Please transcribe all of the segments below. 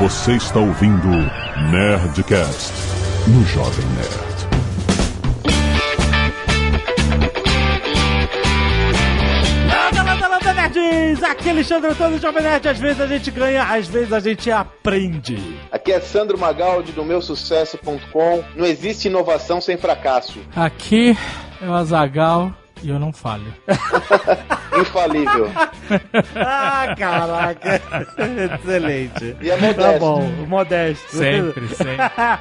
Você está ouvindo Nerdcast no Jovem Nerd. Landa, landa, landa, nerds! Aqui é Alexandre Antônio Jovem Nerd. Às vezes a gente ganha, às vezes a gente aprende. Aqui é Sandro Magaldi do meusucesso.com. Não existe inovação sem fracasso. Aqui é o Azagal e eu não falho. Infalível. Ah, caraca! Excelente. E é modesto. Tá bom, modesto. Sempre, sempre.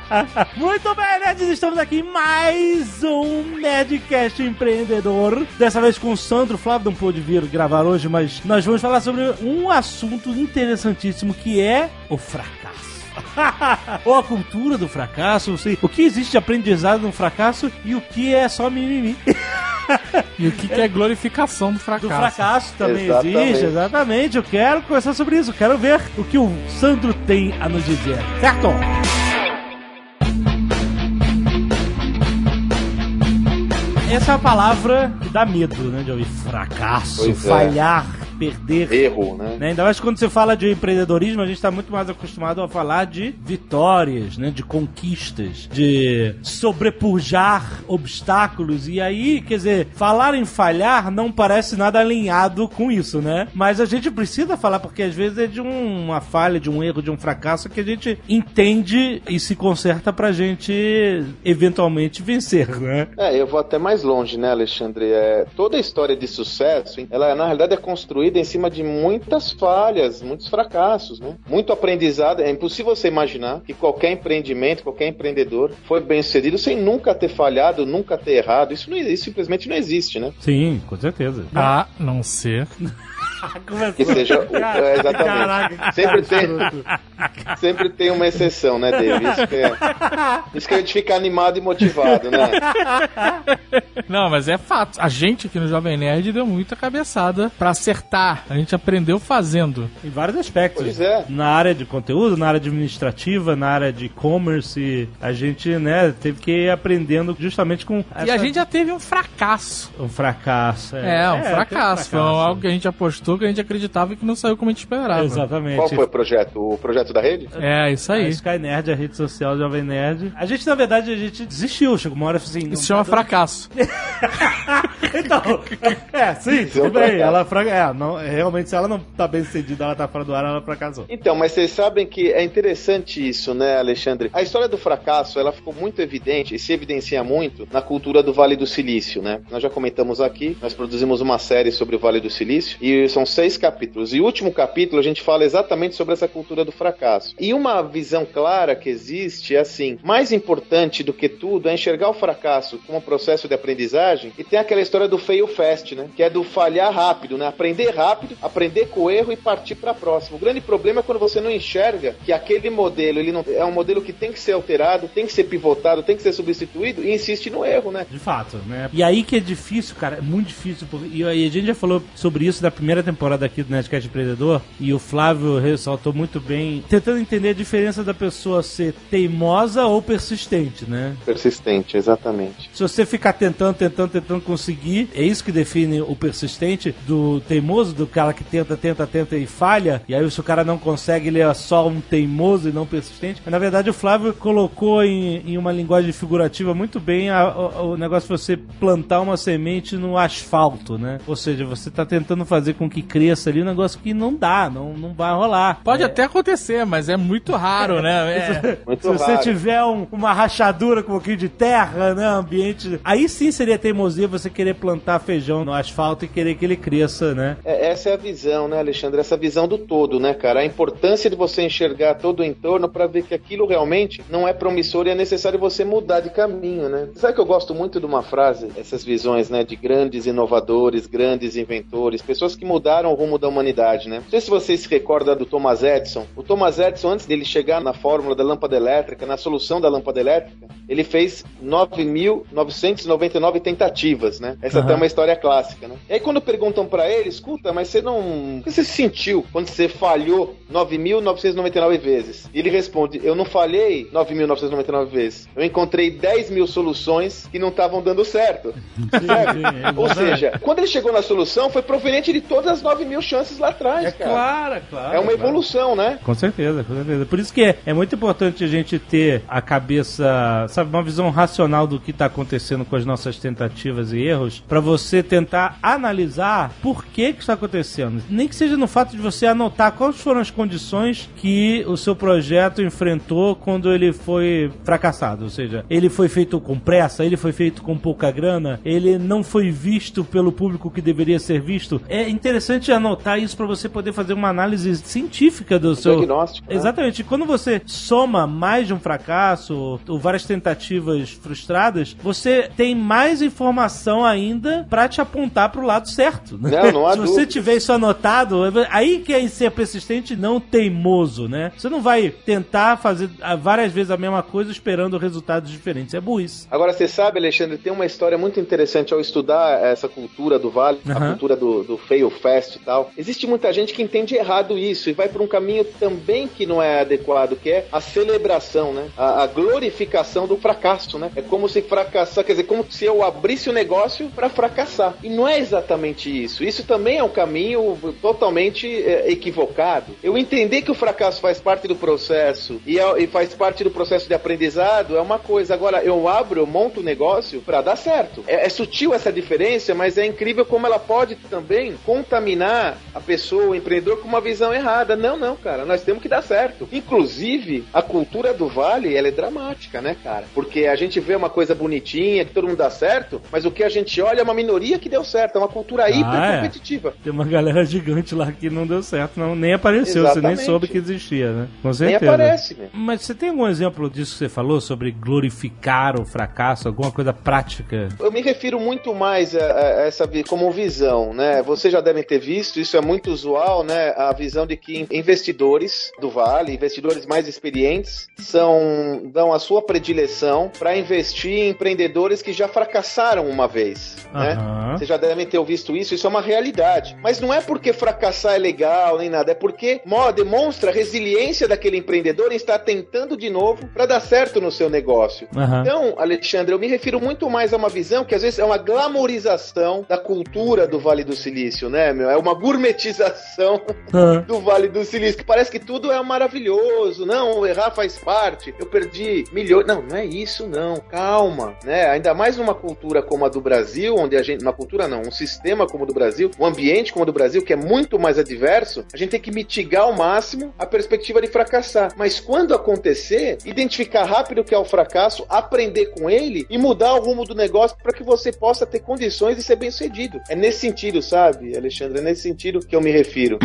Muito bem, nerds, estamos aqui em mais um Nerdcast Empreendedor. Dessa vez com o Sandro Flávio, não pôde vir gravar hoje, mas nós vamos falar sobre um assunto interessantíssimo que é o fracasso. Ou a cultura do fracasso, não sei. O que existe de aprendizado no fracasso e o que é só mimimi. E o que, que é glorificação do fracasso? Do fracasso também Exatamente. existe, exatamente. Eu quero conversar sobre isso, eu quero ver o que o Sandro tem a nos dizer, certo? Essa é a palavra que dá medo, né? De ouvir fracasso, Pois é. Perder. Erro, né? Né? Ainda mais quando você fala de empreendedorismo, a gente está muito mais acostumado a falar de vitórias, né? de conquistas, de sobrepujar obstáculos. E aí, quer dizer, falar em falhar não parece nada alinhado com isso, né? Mas a gente precisa falar, porque às vezes é de um- uma falha, de um erro, de um fracasso que a gente entende e se conserta pra gente eventualmente vencer, né? É, eu vou até mais longe, né, Alexandre? É, toda a história de sucesso, ela na realidade é construída em cima de muitas falhas, muitos fracassos, né? Muito aprendizado. É impossível você imaginar que qualquer empreendimento, qualquer empreendedor foi bem sucedido sem nunca ter falhado, nunca ter errado. Isso, não, isso simplesmente não existe, né? Sim, com certeza. A não ser. Que seja. o- é, exatamente. Caraca, sempre, tem, sempre tem uma exceção, né, David? Isso que, é, isso que é de ficar animado e motivado, né? Não, mas é fato. A gente aqui no Jovem Nerd deu muita cabeçada pra acertar. A gente aprendeu fazendo. Em vários aspectos. Pois é. Na área de conteúdo, na área administrativa, na área de e-commerce, a gente, né, teve que ir aprendendo justamente com E a gente já teve um fracasso. um fracasso. É, um teve fracasso. Foi algo que a gente apostou, que a gente acreditava e que não saiu como a gente esperava. Exatamente. Qual foi o projeto? O projeto da rede? É, isso A aí. Sky Nerd, a rede social Jovem Nerd. A gente, na verdade, a gente desistiu. Chegou uma hora e assim... Isso chama tá fracasso. Então, é, sim, Isso é um tudo bem. Ela, fra- é, não, realmente, se ela não tá bem sucedida, ela tá fora do ar, ela fracassou. Então, mas vocês sabem que é interessante isso, né, Alexandre? A história do fracasso, ela ficou muito evidente e se evidencia muito na cultura do Vale do Silício, né? Nós já comentamos aqui, nós produzimos uma série sobre o Vale do Silício e são seis capítulos. E o último capítulo a gente fala exatamente sobre essa cultura do fracasso. E uma visão clara que existe é assim: mais importante do que tudo é enxergar o fracasso como um processo de aprendizagem e tem aquela história do fail fast, né? Que é do falhar rápido, né? Aprender rápido, aprender com o erro e partir para próximo. O grande problema é quando você não enxerga que aquele modelo ele não é um modelo que tem que ser alterado, tem que ser pivotado, tem que ser substituído e insiste no erro, né? De fato, né? E aí que é difícil, cara, é muito difícil. Porque, e a gente já falou sobre isso da primeira aqui do Nerdcast Empreendedor, e o Flávio ressaltou muito bem, tentando entender a diferença da pessoa ser teimosa ou persistente, né? Persistente, exatamente. Se você ficar tentando, tentando, tentando conseguir, é isso que define o persistente do teimoso, do cara que tenta, tenta, tenta e falha. E aí, se o cara não consegue, ele é só um teimoso e não persistente. Mas, na verdade, o Flávio colocou em, em uma linguagem figurativa muito bem a- o, o negócio de você plantar uma semente no asfalto, né? Ou seja, você tá tentando fazer com que cresça ali um negócio que não dá, não, não vai rolar. Pode É. até acontecer, mas é muito raro, né? É. Muito Se você raro. tiver um- uma rachadura com um pouquinho de terra, né, ambiente, aí sim seria teimosia você querer plantar feijão no asfalto e querer que ele cresça, né? É, essa é a visão, né, Alexandre? Essa visão do todo, né, cara? A importância de você enxergar todo o entorno para ver que aquilo realmente não é promissor e é necessário você mudar de caminho, né? Sabe que eu gosto muito de uma frase, essas visões, né, de grandes inovadores, grandes inventores, pessoas que mudaram o rumo da humanidade, né? Não sei se vocês se recordam do Thomas Edison. O Thomas Edison, antes dele chegar na fórmula da lâmpada elétrica, na solução da lâmpada elétrica, ele fez 9.999 tentativas, né? Essa uhum. até é uma história clássica, né? E aí quando perguntam para ele, escuta, mas você não... O que você sentiu quando você falhou 9.999 vezes? E ele responde, eu não falhei 9.999 vezes. Eu encontrei 10 mil soluções que não estavam dando certo. É Ou seja, quando ele chegou na solução, foi proveniente de todas as 9 mil chances lá atrás, é cara. Claro, claro. É uma claro. evolução, né? Com certeza, com certeza. Por isso que é, é muito importante a gente ter a cabeça, sabe, uma visão racional do que está acontecendo com as nossas tentativas e erros, para você tentar analisar por que que está acontecendo. Nem que seja no fato de você anotar quais foram as condições que o seu projeto enfrentou quando ele foi fracassado. Ou seja, ele foi feito com pressa, ele foi feito com pouca grana, ele não foi visto pelo público que deveria ser visto. É interessante anotar isso para você poder fazer uma análise científica do seu. Diagnóstico. Né? Exatamente. Quando você soma mais de um fracasso ou várias tentativas frustradas, você tem mais informação ainda para te apontar para o lado certo. Né? Não, não há Se você tiver isso anotado, aí que é ser persistente não teimoso, né? Você não vai tentar fazer várias vezes a mesma coisa esperando resultados diferentes. É burrice. Agora, você sabe, Alexandre, tem uma história muito interessante ao estudar essa cultura do vale, uhum. a cultura do, do fail fast e tal. Existe muita gente que entende errado isso e vai por um caminho também que não é adequado, que é a celebração, né? A, a glorificação do fracasso, né? É como se fracassar, quer dizer, como se eu abrisse o negócio para fracassar. E não é exatamente isso. Isso também é um caminho totalmente é, equivocado. Eu entender que o fracasso faz parte do processo e, é, e faz parte do processo de aprendizado é uma coisa. Agora, eu abro, eu monto o um negócio para dar certo. É, é sutil essa diferença, mas é incrível como ela pode também contaminar a pessoa, o empreendedor, com uma visão errada. Não, não, cara, nós temos que dar certo. Inclusive, a cultura do Vale, ela é dramática, né, cara? Porque a gente vê uma coisa bonitinha, que todo mundo dá certo, mas o que a gente olha é uma minoria que deu certo, é uma cultura ah, hiper competitiva. É. Tem uma galera gigante lá que não deu certo, não, nem apareceu, Exatamente. você nem soube que existia, né? Com certeza. Nem aparece, né? Mas você tem algum exemplo disso que você falou sobre glorificar o fracasso, alguma coisa prática? Eu me refiro muito mais a, a essa como visão, né? Vocês já devem ter visto, isso é muito usual, né? A visão de que investidores do Vale, investidores mais experientes, são dão a sua predileção para investir em empreendedores que já fracassaram uma vez, uhum. né? Vocês já devem ter visto isso, isso é uma realidade. Mas não é porque fracassar é legal nem nada, é porque demonstra a resiliência daquele empreendedor em estar tentando de novo para dar certo no seu negócio. Uhum. Então, Alexandre, eu me refiro muito mais a uma visão que às vezes é uma glamorização da cultura do Vale do Silício, né, meu? É uma gourmetização uhum. do Vale do Silício, que parece que tudo é maravilhoso. Não, errar faz parte. Eu perdi milhões. Não, não é isso, não. Calma, né? Ainda mais numa cultura como a do Brasil, onde a gente. Uma cultura não, um sistema como o do Brasil, um ambiente como o do Brasil, que é muito mais adverso, a gente tem que mitigar ao máximo a perspectiva de fracassar. Mas quando acontecer, identificar rápido o que é o fracasso, aprender com ele e mudar o rumo do negócio para que você possa ter condições de ser bem sucedido. É nesse sentido, sabe, Alexandre? É nesse sentido que eu me refiro.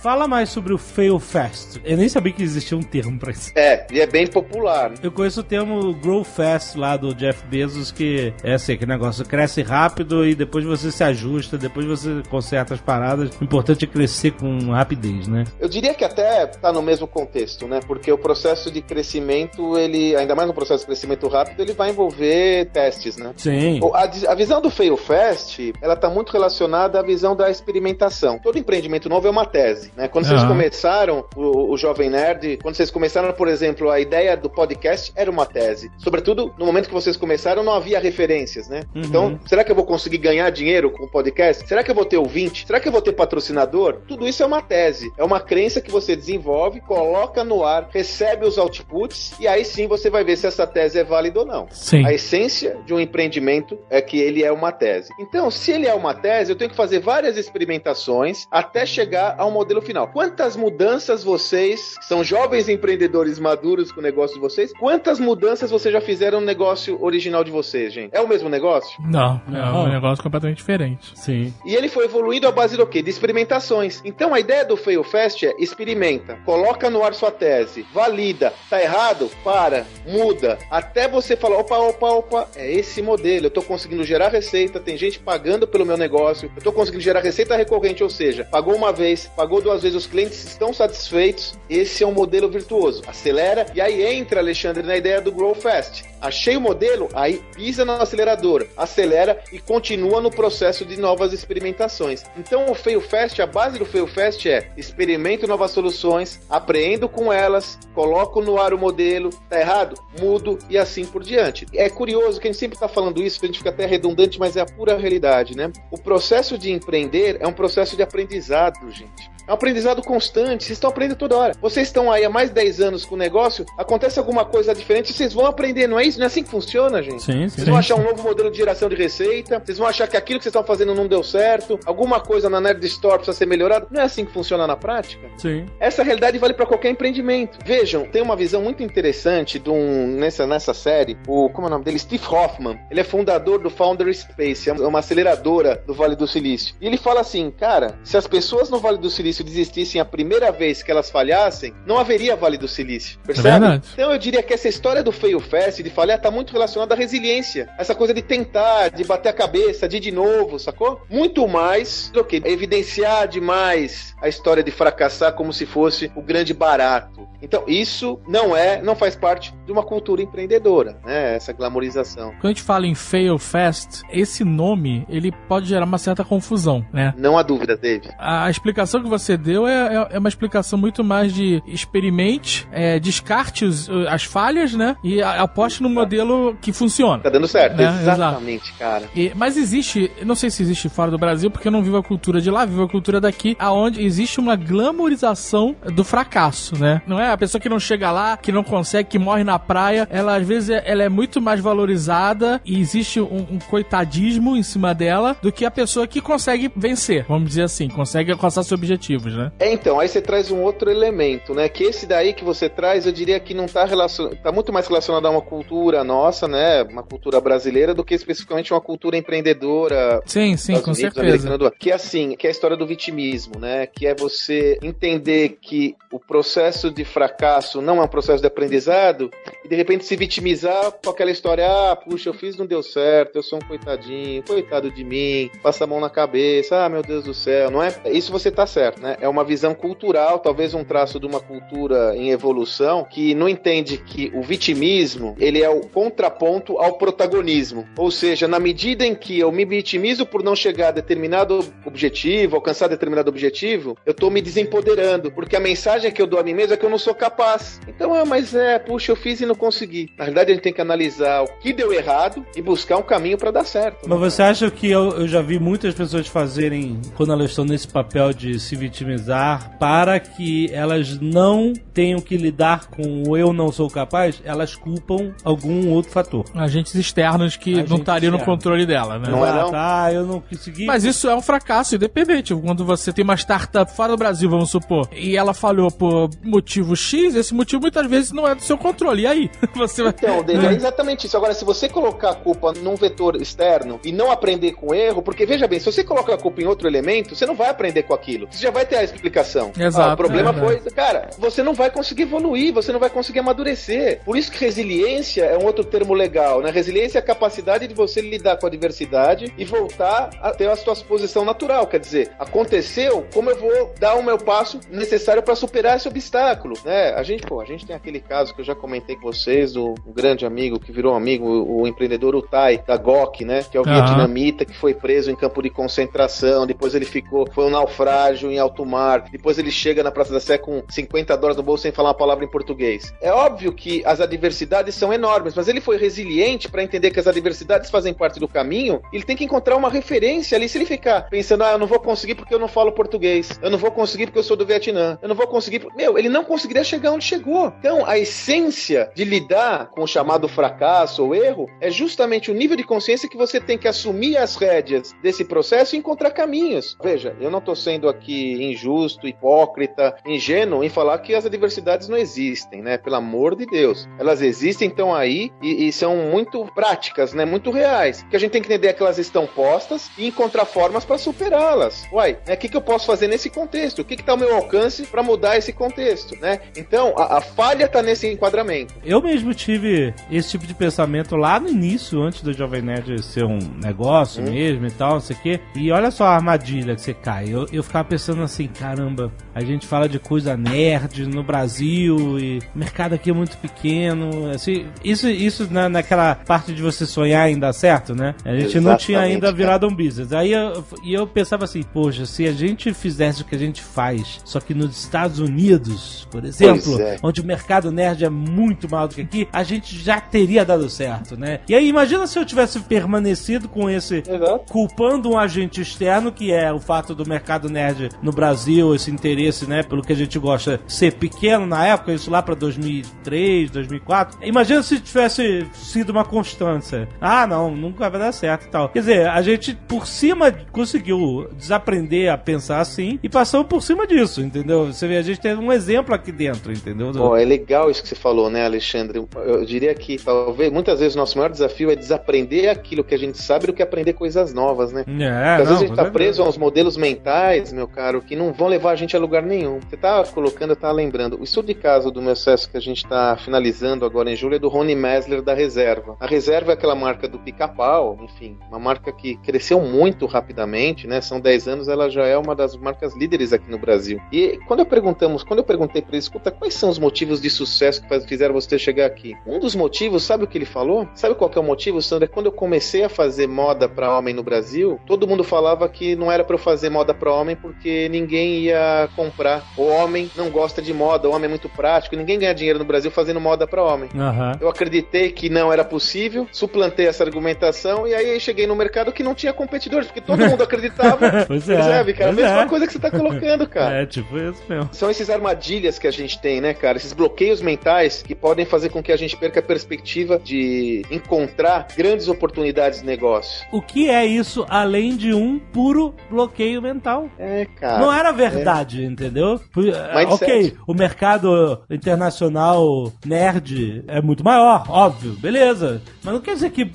Fala mais sobre o Fail Fast. Eu nem sabia que existia um termo pra isso. É, e é bem popular. Eu conheço o termo Grow Fast lá do Jeff Bezos, que é assim, que negócio cresce rápido e depois você se ajusta, depois você conserta as paradas. O importante é crescer com rapidez, né? Eu diria que até tá no mesmo contexto, né? Porque o processo de crescimento, ele, ainda mais no processo de crescimento rápido, ele vai envolver testes, né? Sim. A, a visão do Fail Fast, ela tá muito relacionada à visão da experimentação. Todo empreendimento novo é uma tese Né? Quando uhum. vocês começaram o, o Jovem Nerd, quando vocês começaram, por exemplo, a ideia do podcast era uma tese. Sobretudo, no momento que vocês começaram, não havia referências, né? Uhum. Então, será que eu vou conseguir ganhar dinheiro com o podcast? Será que eu vou ter ouvinte? Será que eu vou ter patrocinador? Tudo isso é uma tese. É uma crença que você desenvolve, coloca no ar, recebe os outputs e aí sim você vai ver se essa tese é válida ou não. Sim. A essência de um empreendimento é que ele é uma tese. Então, se ele é uma tese, eu tenho que fazer várias experimentações até chegar ao modelo pelo final. Quantas mudanças vocês, que são jovens empreendedores maduros com o negócio de vocês, quantas mudanças vocês já fizeram no negócio original de vocês, gente? É o mesmo negócio? Não, é um negócio completamente diferente. Sim. E ele foi evoluindo à base do quê? De experimentações. Então a ideia do Fail Fast é experimenta, coloca no ar sua tese, valida, tá errado? Para, muda, até você falar, opa, opa, opa, é esse modelo, eu tô conseguindo gerar receita, tem gente pagando pelo meu negócio, eu tô conseguindo gerar receita recorrente, ou seja, pagou uma vez, pagou duas vezes os clientes estão satisfeitos, esse é um modelo virtuoso. Acelera e aí entra, Alexandre, na ideia do Grow Fast. Achei o modelo, aí pisa no acelerador, acelera e continua no processo de novas experimentações. Então o Fail Fast, a base do Fail Fast é experimento novas soluções, apreendo com elas, coloco no ar o modelo, tá errado? Mudo e assim por diante. É curioso que a gente sempre está falando isso, que a gente fica até redundante, mas é a pura realidade, né? O processo de empreender é um processo de aprendizado, gente. É um aprendizado constante, vocês estão aprendendo toda hora. Vocês estão aí há mais de 10 anos com o negócio, acontece alguma coisa diferente, vocês vão aprender, não é isso? Não é assim que funciona, gente? Sim, sim. Vocês vão achar um novo modelo de geração de receita, vocês vão achar que aquilo que vocês estão fazendo não deu certo, alguma coisa na Nerd Store precisa ser melhorada. Não é assim que funciona na prática? Sim. Essa realidade vale para qualquer empreendimento. Vejam, tem uma visão muito interessante de um, nessa, nessa série, o como é o nome dele? Steve Hoffman. Ele é fundador do Founder Space, é uma aceleradora do Vale do Silício. E ele fala assim, cara, se as pessoas no Vale do Silício desistissem a primeira vez que elas falhassem, não haveria Vale do Silício. Percebe? verdade. então eu diria que essa história do fail fast, de falhar, tá muito relacionada à resiliência. Essa coisa de tentar, de bater a cabeça, de ir de novo, sacou? Muito mais do que evidenciar demais a história de fracassar como se fosse o grande barato. Então, isso não é, não faz parte de uma cultura empreendedora, né? Essa glamorização. Quando a gente fala em fail fast, esse nome, ele pode gerar uma certa confusão, né? Não há dúvida, David. A explicação que você deu é, é- é uma explicação muito mais de experimente, é, descarte as falhas, né? E aposte no modelo que funciona. Tá dando certo. É, Exatamente, cara. E- mas existe, não sei se existe fora do Brasil, porque eu não vivo a cultura de lá, vivo a cultura daqui, aonde existe uma glamorização do fracasso, né? Não é a pessoa que não chega lá, que não consegue, que morre na praia, ela às vezes é- ela é muito mais valorizada e existe um, um coitadismo em cima dela do que a pessoa que consegue vencer, vamos dizer assim, consegue alcançar seus objetivos, né? É, então, aí você traz um outro elemento, né? Que esse daí que você traz, eu diria que não tá relacionado. tá muito mais relacionado a uma cultura nossa, né? Uma cultura brasileira, do que especificamente uma cultura empreendedora. Sim, sim, com Unidos, certeza. do- Que é assim, que é a história do vitimismo, né? Que é você entender que o processo de fracasso não é um processo de aprendizado e de repente se vitimizar com aquela história, ah, puxa, eu fiz, não deu certo, eu sou um coitadinho, coitado de mim, passa a mão na cabeça, ah, meu Deus do céu, não é? Isso você tá certo, né? É uma visão cultural, talvez um traço de uma cultura em evolução que não entende que o vitimismo, ele é o contraponto ao protagonismo. Ou seja, na medida em que eu me vitimizo por não chegar a determinado objetivo, alcançar determinado objetivo, eu tô me desempoderando, porque a mensagem que eu dou a mim mesmo é que eu não sou capaz. Então, é, mas é, puxa, eu fiz e não consegui. Na realidade, a gente tem que analisar o que deu errado e buscar um caminho para dar certo. Mas você acha que eu, eu já vi muitas pessoas fazerem, quando elas estão nesse papel de se vitimizar, para que elas não tenham que lidar com o eu não sou capaz, elas culpam algum outro fator. Agentes externos que Agentes não estariam no controle dela, né? Não é, não? Ah, eu não consegui. Mas isso é um fracasso independente. Quando você tem uma startup fora do Brasil, vamos supor, e ela falhou por motivo X, esse motivo muitas vezes não é do seu controle. E aí? Você vai. Então, David, é exatamente isso. Agora, se você colocar a culpa num vetor externo e não aprender com o erro, porque veja bem, se você coloca a culpa em outro elemento, você não vai aprender com aquilo. Você já vai ter a explicação. Exato, Ah, o problema é foi, cara, você não vai conseguir evoluir, você não vai conseguir amadurecer. Por isso que resiliência é um outro termo legal, né? Resiliência é a capacidade de você lidar com a adversidade e voltar a ter a sua posição natural. Quer dizer, aconteceu, como eu vou dar o meu passo necessário para superar esse obstáculo, né? A gente, pô, a gente tem aquele caso que eu já comentei com vocês, do um grande amigo que virou amigo, o, o empreendedor Utai, da GOK, né? Que é o Aham. vietnamita que foi preso em campo de concentração, depois ele ficou, foi um naufrágio em alto mar, depois ele chega na Praça da Sé com 50 dólares no bolso sem falar uma palavra em português. É óbvio que as adversidades são enormes, mas ele foi resiliente para entender que as adversidades fazem parte do caminho, ele tem que encontrar uma referência ali. Se ele ficar pensando, ah, eu não vou conseguir porque eu não falo português, eu não vou conseguir porque eu sou do Vietnã, eu não vou conseguir. por-" Meu, ele não conseguiria chegar onde chegou. Então, a essência de lidar com o chamado fracasso ou erro é justamente o nível de consciência que você tem que assumir as rédeas desse processo e encontrar caminhos. Veja, eu não estou sendo aqui injusto, hipócrita, ingênuo em falar que as adversidades não existem, né? Pelo amor de Deus. Elas existem, estão aí e, e são muito práticas, né? Muito reais. Que a gente tem que entender que elas estão postas e encontrar formas para superá-las. Uai, né? O que, que eu posso fazer nesse contexto? O que está ao meu alcance para mudar esse contexto, né? Então, a, a falha está nesse enquadramento. Eu mesmo tive esse tipo de pensamento lá no início, antes do Jovem Nerd ser um negócio mesmo e tal, não sei o quê. E olha só a armadilha que você cai. Eu, eu ficava pensando assim, caramba, a gente fala de coisa nerd no Brasil e o mercado aqui é muito pequeno. Assim, isso isso na, naquela parte de você sonhar dar certo, né? A gente Exatamente, não tinha ainda virado um business. Aí eu, e eu pensava assim, poxa, se a gente fizesse o que a gente faz, só que nos Estados Unidos, por exemplo, é. onde o mercado nerd é muito maior do que aqui, a gente já teria dado certo, né? E aí imagina se eu tivesse permanecido com esse Exato. culpando um agente externo que é o fato do mercado nerd no Brasil, esse interesse, né, pelo que a gente gosta ser pequeno na época, isso lá para 2003, 2004. Imagina se tivesse sido uma constância. Ah, não, nunca vai dar certo e tal. Quer dizer, a gente por cima conseguiu desaprender a pensar assim e passou por cima disso, entendeu? Você vê, a gente tem um exemplo aqui dentro, entendeu? Bom, é legal isso que você falou, né, Alexandre? Eu diria que talvez muitas vezes o nosso maior desafio é desaprender aquilo que a gente sabe do que aprender coisas novas, né? É, Porque às não, vezes a gente tá preso a uns modelos mentais, meu caro, que não vão levar a gente a lugar nenhum. Você tá colocando, eu tava lembrando, o estudo de caso do meu acesso que a gente tá finalizando agora em julho é do Rony Mesler da Reserva. A Reserva é aquela marca do pica-pau, enfim, uma marca que cresceu muito rapidamente, né? São 10 anos, ela já é uma das marcas líderes aqui no Brasil. E quando eu perguntamos, quando eu perguntei para ele, escuta, quais são os motivos de sucesso que fizeram você chegar aqui? Um dos motivos, sabe o que ele falou? Sabe qual é o motivo, Sandra? Quando eu comecei a fazer moda para homem no Brasil, todo mundo falava que não era para eu fazer moda para homem porque ninguém ia comprar. O homem não gosta de moda, o homem é muito prático, ninguém ganha dinheiro no Brasil fazendo moda para homem. Uhum. Eu acreditei que não era possível, suplantei essa argumentação e aí cheguei no mercado que não tinha competidores, porque todo mundo acreditava. pois é, percebe, cara? Pois a mesma é. coisa que você tá colocando, cara. É, tipo isso mesmo. São esses armadilhas que a gente tem, né, cara? Esses bloqueios mentais que podem fazer com que a gente perca a perspectiva de encontrar grandes oportunidades de negócio. O que é isso além de um puro bloqueio mental? É, cara. Não era verdade, é. entendeu? Mindset. Ok, o mercado internacional nerd é muito maior, óbvio, beleza. Mas não quer dizer que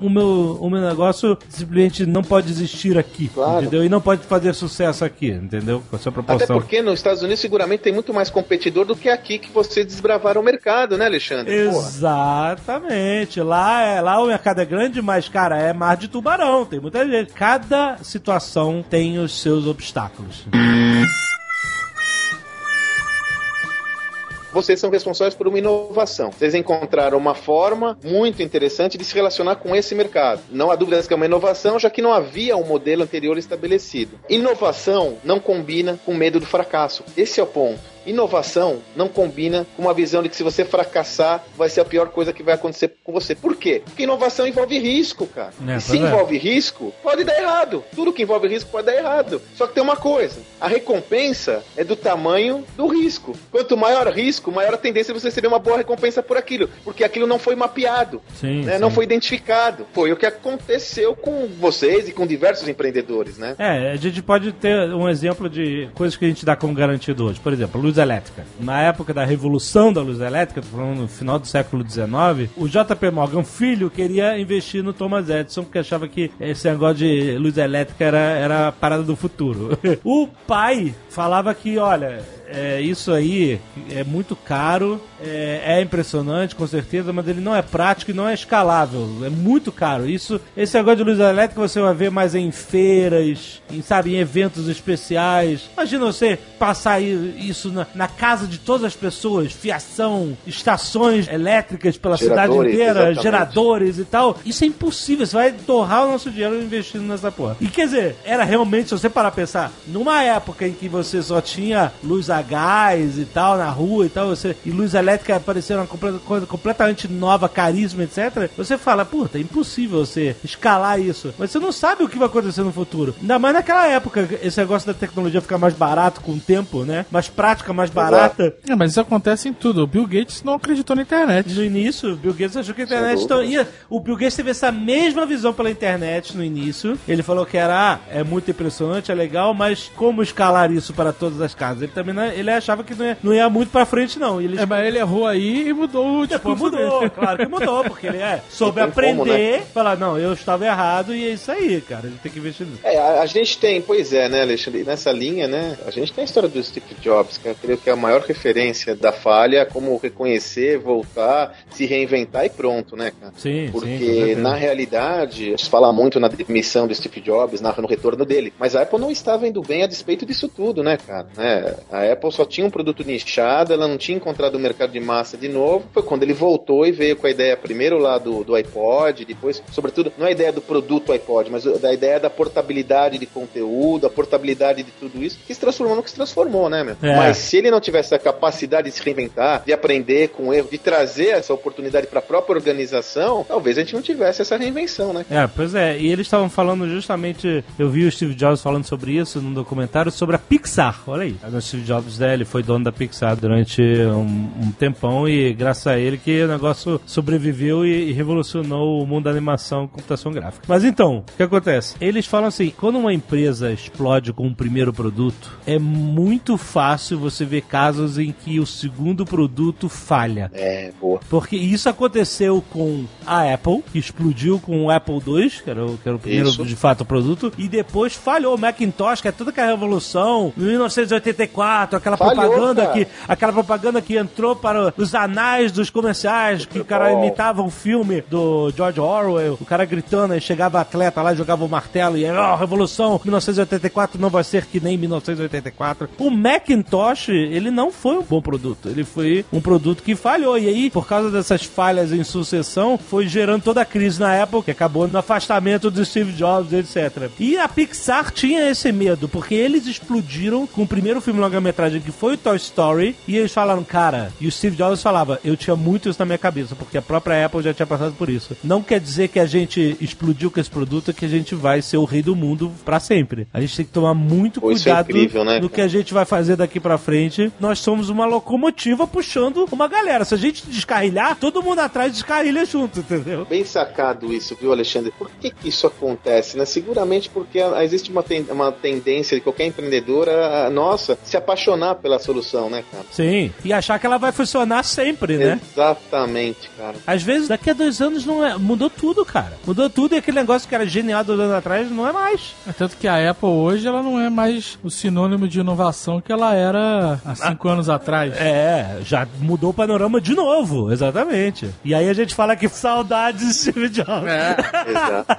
o meu, o meu negócio simplesmente não pode existir aqui, claro. entendeu? E não pode fazer sucesso aqui, entendeu? Com a sua proporção. Até porque nos Estados Unidos seguramente tem muito mais competidor do que aqui que você desbravar o mercado, né, Alexandre? Exatamente. Lá, é, lá o mercado é grande, mas, cara, é mar de tubarão. Tem muita gente. Cada situação tem os seus obstáculos vocês são responsáveis por uma inovação. Vocês encontraram uma forma muito interessante de se relacionar com esse mercado. Não há dúvidas que é uma inovação, já que não havia um modelo anterior estabelecido. Inovação não combina com medo do fracasso. Esse é o ponto. Inovação não combina com uma visão de que se você fracassar, vai ser a pior coisa que vai acontecer com você. Por quê? Porque inovação envolve risco, cara. É, e se é. envolve risco, pode dar errado. Tudo que envolve risco pode dar errado. Só que tem uma coisa: a recompensa é do tamanho do risco. Quanto maior risco, maior a tendência de você receber uma boa recompensa por aquilo. Porque aquilo não foi mapeado, sim, né? sim. não foi identificado. Foi o que aconteceu com vocês e com diversos empreendedores, né? É, a gente pode ter um exemplo de coisas que a gente dá como garantido hoje. Por exemplo, luz elétrica. Na época da revolução da luz elétrica, no final do século XIX, o JP Morgan filho queria investir no Thomas Edison porque achava que esse negócio de luz elétrica era, era a parada do futuro. o pai falava que, olha, é, isso aí é muito caro, é, é, impressionante, com certeza, mas ele não é prático e não é escalável. É muito caro. Isso, esse negócio de luz elétrica você vai ver mais em feiras, em, sabe, em eventos especiais. Imagina você passar isso na, na casa de todas as pessoas, fiação, estações elétricas pela cidade inteira, exatamente. geradores e tal. Isso é impossível. Você vai torrar o nosso dinheiro investindo nessa porra. E quer dizer, era realmente, se você parar a pensar, numa época em que você só tinha luz a gás e tal na rua e tal, você, e luz elétrica apareceu uma coisa completamente nova, carisma, etc. Você fala, puta, é impossível você escalar isso. Mas você não sabe o que vai acontecer no futuro. Ainda mais naquela época, esse negócio da tecnologia ficar mais barato com o tempo, né? Mais prática, mais barata. É, mas isso acontece em tudo. O Bill Gates não acreditou na internet. No início, o Bill Gates achou que a internet então, ia. O Bill Gates teve essa mesma visão pela internet no início. Ele falou que era, ah, é muito impressionante, é legal, mas como escalar isso para todas as casas? Ele também não é ele achava que não ia, não ia muito pra frente, não. Ele... É, mas ele errou aí e mudou o Depois mudou, dele. claro que mudou, porque ele é, soube aprender, como, né? falar, não, eu estava errado e é isso aí, cara. A gente tem que investir nisso. É, a, a, gente tem, pois é, né, Alexandre, nessa linha, né, a gente tem a história do Steve Jobs, cara. Creio que é a maior referência da falha, como reconhecer, voltar, se reinventar e pronto, né, cara? Sim, Porque, sim. na realidade, se fala muito na demissão do Steve Jobs, na- no retorno dele, mas a Apple não estava indo bem a despeito disso tudo, né, cara? Né? A Apple só tinha um produto nichado, ela não tinha encontrado o mercado de massa de novo. Foi quando ele voltou e veio com a ideia, primeiro lá do, do iPod, depois, sobretudo, não a ideia do produto iPod, mas da ideia da portabilidade de conteúdo, a portabilidade de tudo isso, que se transformou no que se transformou, né, meu? É. Mas se ele não tivesse a capacidade de se reinventar, de aprender com erro, de trazer essa oportunidade para a própria organização, talvez a gente não tivesse essa reinvenção, né? É, pois é, e eles estavam falando justamente, eu vi o Steve Jobs falando sobre isso num documentário sobre a Pixar, olha aí. O Steve Jobs, né, ele foi dono da Pixar durante um, um tempão e graças a ele que o negócio sobreviveu e, e revolucionou o mundo da animação computação gráfica. Mas então, o que acontece? Eles falam assim, quando uma empresa explode com um primeiro produto, é muito fácil você ver casos em que o segundo produto falha. É, boa. Porque isso aconteceu com a Apple, que explodiu com o Apple II, que era o, que era o primeiro, Isso. de fato, produto, e depois falhou o Macintosh, que é toda aquela revolução, em 1984, aquela Falhou, propaganda cara. que aquela propaganda que entrou para os anais dos comerciais, que o cara imitava um filme do George Orwell, o cara gritando, aí chegava atleta lá, jogava o martelo, e ó, revolução, 1984 não vai ser que nem 1984. O Macintosh, ele não foi um bom produto, ele foi um produto que falhou, e aí, por causa dessas falhas em sucessão, foi gerando toda a crise na Apple, que acabou no afastamento do Steve Jobs, etc. E a Pixar tinha esse medo, porque eles explodiram com o primeiro filme longa-metragem, que foi o Toy Story, e eles falaram, cara, e o Steve Jobs falava, eu tinha muito isso na minha cabeça, porque a própria Apple já tinha passado por isso. Não quer dizer que a gente explodiu com esse produto, que a gente vai ser o rei do mundo pra sempre. A gente tem que tomar muito Pô, é cuidado incrível, né, no que a gente vai fazer daqui pra frente. Nós somos uma locomotiva puxando uma galera. Se a gente descarrilhar, todo mundo atrás descarrilha junto, entendeu? Bem sacado isso, viu, Alexandre? Por que, que isso acontece? Né? Seguramente porque existe uma, ten- uma tendência de qualquer empreendedora, ah, nossa, se apaixonar pela solução, né, cara? Sim. E achar que ela vai funcionar sempre, né? Exatamente, cara. Às vezes, daqui a dois anos não é. Mudou tudo, cara. Mudou tudo e aquele negócio que era genial dois anos atrás não é mais. É Tanto que a Apple hoje ela não é mais o sinônimo de inovação que ela era há cinco anos atrás. É, já mudou o panorama de novo, exatamente. E aí a gente fala que saudades Steve Jobs. É.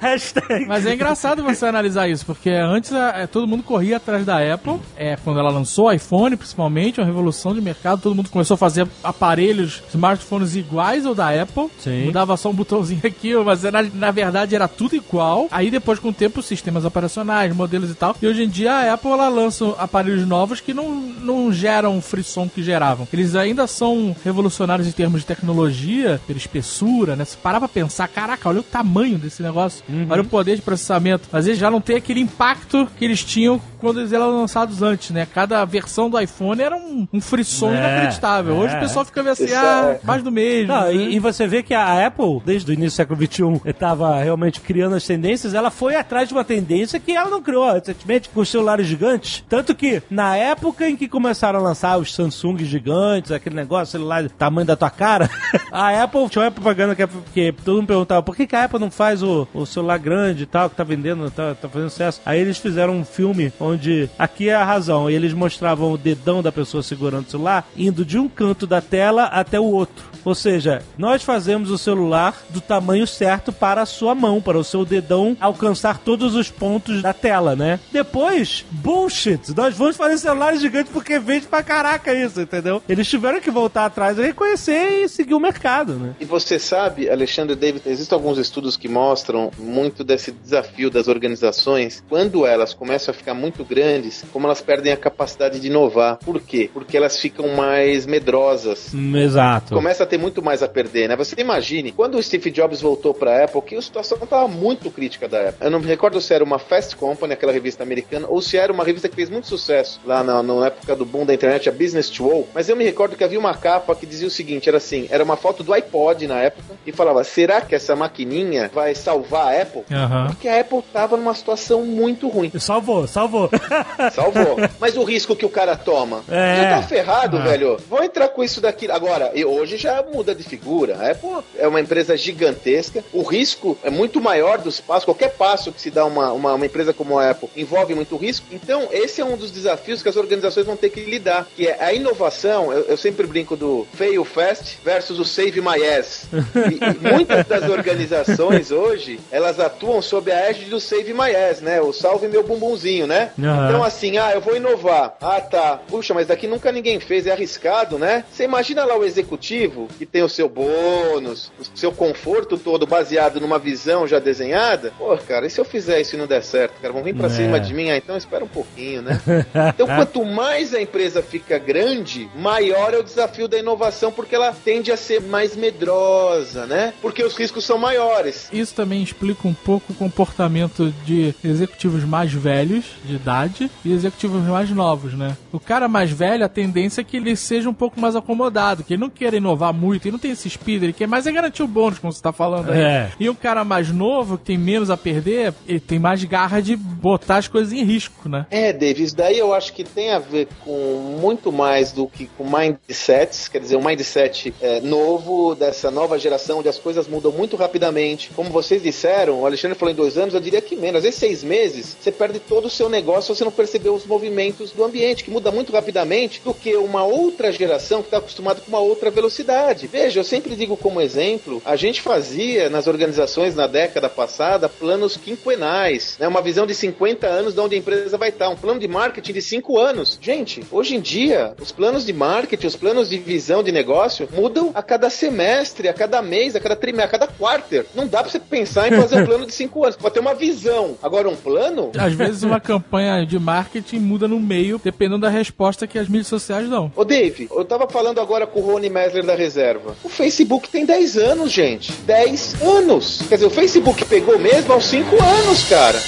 Hashtag. Mas é engraçado você analisar isso, porque antes é, todo mundo corria atrás da Apple, é, quando ela lançou o iPhone, principalmente, uma revolução de mercado, todo mundo começou a fazer aparelhos, smartphones iguais ao da Apple. Sim. Mudava só um botãozinho aqui, mas na, na verdade era tudo igual. Aí depois, com o tempo, sistemas operacionais, modelos e tal. E hoje em dia a Apple ela lança aparelhos novos que não, não geram o frisson que geravam. Eles ainda são revolucionários em termos de tecnologia, pela espessura, né? Se parar pra pensar, caraca, olha o tamanho desse negócio, olha o poder de processamento. Mas eles já não têm aquele impacto que eles tinham quando eles eram lançados antes, né? Cada versão do iPhone era um, um frisson É, inacreditável. Hoje é. o pessoal fica vendo assim, Isso ah, é- mais do mesmo. Não, né? e, e você vê que a Apple, desde o início do século XXI, estava realmente criando as tendências, ela foi atrás de uma tendência que ela não criou recentemente com os celulares gigantes. Tanto que, na época em que começaram a lançar os Samsung gigantes, aquele negócio, celular do tamanho da tua cara, a Apple tinha uma propaganda que, que todo mundo perguntava por que, que a Apple não faz o, o celular grande e tal, que tá vendendo, tá, tá fazendo sucesso. Aí eles fizeram um filme onde, aqui é a razão, eles mostravam o dedão da pessoa segurando o celular, indo de um canto da tela até o outro. Ou seja, nós fazemos o celular do tamanho certo para a sua mão, para o seu dedão alcançar todos os pontos da tela, né? Depois, bullshit, nós vamos fazer celulares gigantes porque vende pra caraca isso, entendeu? Eles tiveram que voltar atrás e reconhecer e seguir o mercado, né? E você sabe, Alexandre David, existem alguns estudos que mostram muito desse desafio das organizações, quando elas começam a ficar muito grandes, como elas perdem a capacidade de inovar. Por quê? Porque elas ficam mais medrosas. Hum, Exato. Começa a ter muito mais a perder, né? Você imagine, quando o Steve Jobs voltou pra Apple, que a situação estava muito crítica da Apple. Eu não me recordo se era uma Fast Company, aquela revista americana, ou se era uma revista que fez muito sucesso lá na, na época do boom da internet, a Business to All. Mas eu me recordo que havia uma capa que dizia o seguinte: era assim, era uma foto do iPod na época, e falava: será que essa maquininha vai salvar a Apple? Aham. Porque a Apple tava numa situação muito ruim. Salvou, salvou. salvou. Mas o risco que o cara toma. É. Já tá ferrado, Ah. velho. Vão entrar com isso daqui. Agora, e hoje já muda de figura. A Apple é uma empresa gigantesca. O risco é muito maior dos passos. Qualquer passo que se dá uma, uma, uma empresa como a Apple envolve muito risco. Então, esse é um dos desafios que as organizações vão ter que lidar. Que é a inovação. Eu, eu sempre brinco do fail fast versus o save my ass. E, e muitas das organizações hoje, elas atuam sob a égide do save my ass, né? O salve meu bumbumzinho, né? Aham. Então, assim, ah, eu vou inovar. Ah, tá. Puxa, mas daqui nunca ninguém fez, é arriscado, né? Você imagina lá o executivo que tem o seu bônus, o seu conforto todo baseado numa visão já desenhada. Pô, cara, e se eu fizer isso e não der certo, cara? Vão vir pra É. cima de mim? Ah, então espera um pouquinho, né? Então, quanto mais a empresa fica grande, maior é o desafio da inovação, porque ela tende a ser mais medrosa, né? Porque os riscos são maiores. Isso também explica um pouco o comportamento de executivos mais velhos, de idade, e executivos mais novos, né? O cara mais velho, a tendência é que ele seja um pouco mais acomodado, que ele não queira inovar muito, ele não tem esse speed, ele quer mais é garantir o bônus, como você tá falando aí. É. E o cara mais novo, que tem menos a perder, ele tem mais garra de botar as coisas em risco, né? É, Davis, daí eu acho que tem a ver com muito mais do que com mindsets, quer dizer, um mindset é, novo, dessa nova geração, onde as coisas mudam muito rapidamente. Como vocês disseram, o Alexandre falou em dois anos, eu diria que menos. Às vezes, seis meses, você perde todo o seu negócio se você não perceber os movimentos do ambiente, que muda muito rapidamente do que uma outra geração que está acostumada com uma outra velocidade. Veja, eu sempre digo como exemplo, a gente fazia nas organizações na década passada planos quinquenais, né? uma visão de 50 anos de onde a empresa vai estar, um plano de marketing de 5 anos. Gente, hoje em dia, os planos de marketing, os planos de visão de negócio mudam a cada semestre, a cada mês, a cada trimestre, a cada quarter. Não dá pra você pensar em fazer um plano de 5 anos, pode ter uma visão. Agora, um plano? Às vezes uma campanha de marketing muda no meio, dependendo da resposta que as mídias sociais dão. Ô Dave, eu tava falando agora com o Rony Mesler da reserva. O Facebook tem 10 anos, gente. 10 anos. Quer dizer, o Facebook pegou mesmo aos 5 anos, cara.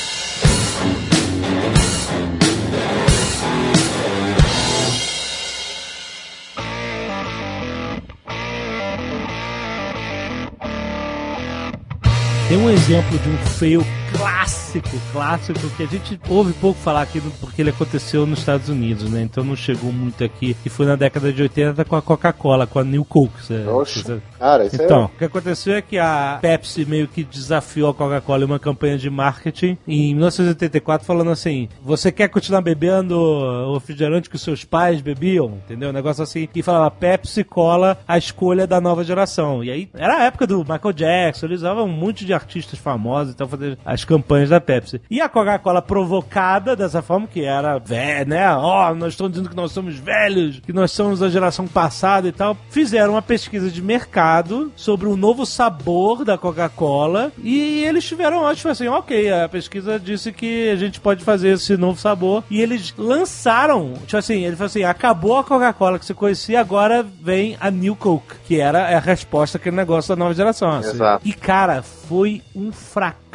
Tem um exemplo de um fail clássico, clássico, que a gente ouve pouco falar aqui porque ele aconteceu nos Estados Unidos, né? Então não chegou muito aqui. E foi na década de 80 com a Coca-Cola, com a New Coke. Cê- Oxe, cê- cara, isso Então, é... o que aconteceu é que a Pepsi meio que desafiou a Coca-Cola em uma campanha de marketing em 1984, falando assim: você quer continuar bebendo o refrigerante que os seus pais bebiam? Entendeu? Um negócio assim. E falava Pepsi Cola, a escolha da nova geração. E aí, era a época do Michael Jackson, eles usavam um monte de artistas famosos então fazer as campanhas da Pepsi. E a Coca-Cola provocada dessa forma, que era velha, né? Ó, nós estamos dizendo que nós somos velhos, que nós somos a geração passada e tal. Fizeram uma pesquisa de mercado sobre o novo sabor da Coca-Cola e eles tiveram, acho assim, ok, a pesquisa disse que a gente pode fazer esse novo sabor e eles lançaram, tipo assim, ele falou assim, acabou a Coca-Cola que você conhecia, agora vem a New Coke, que era a resposta àquele negócio da nova geração. assim. Exato. E cara, foi um fracasso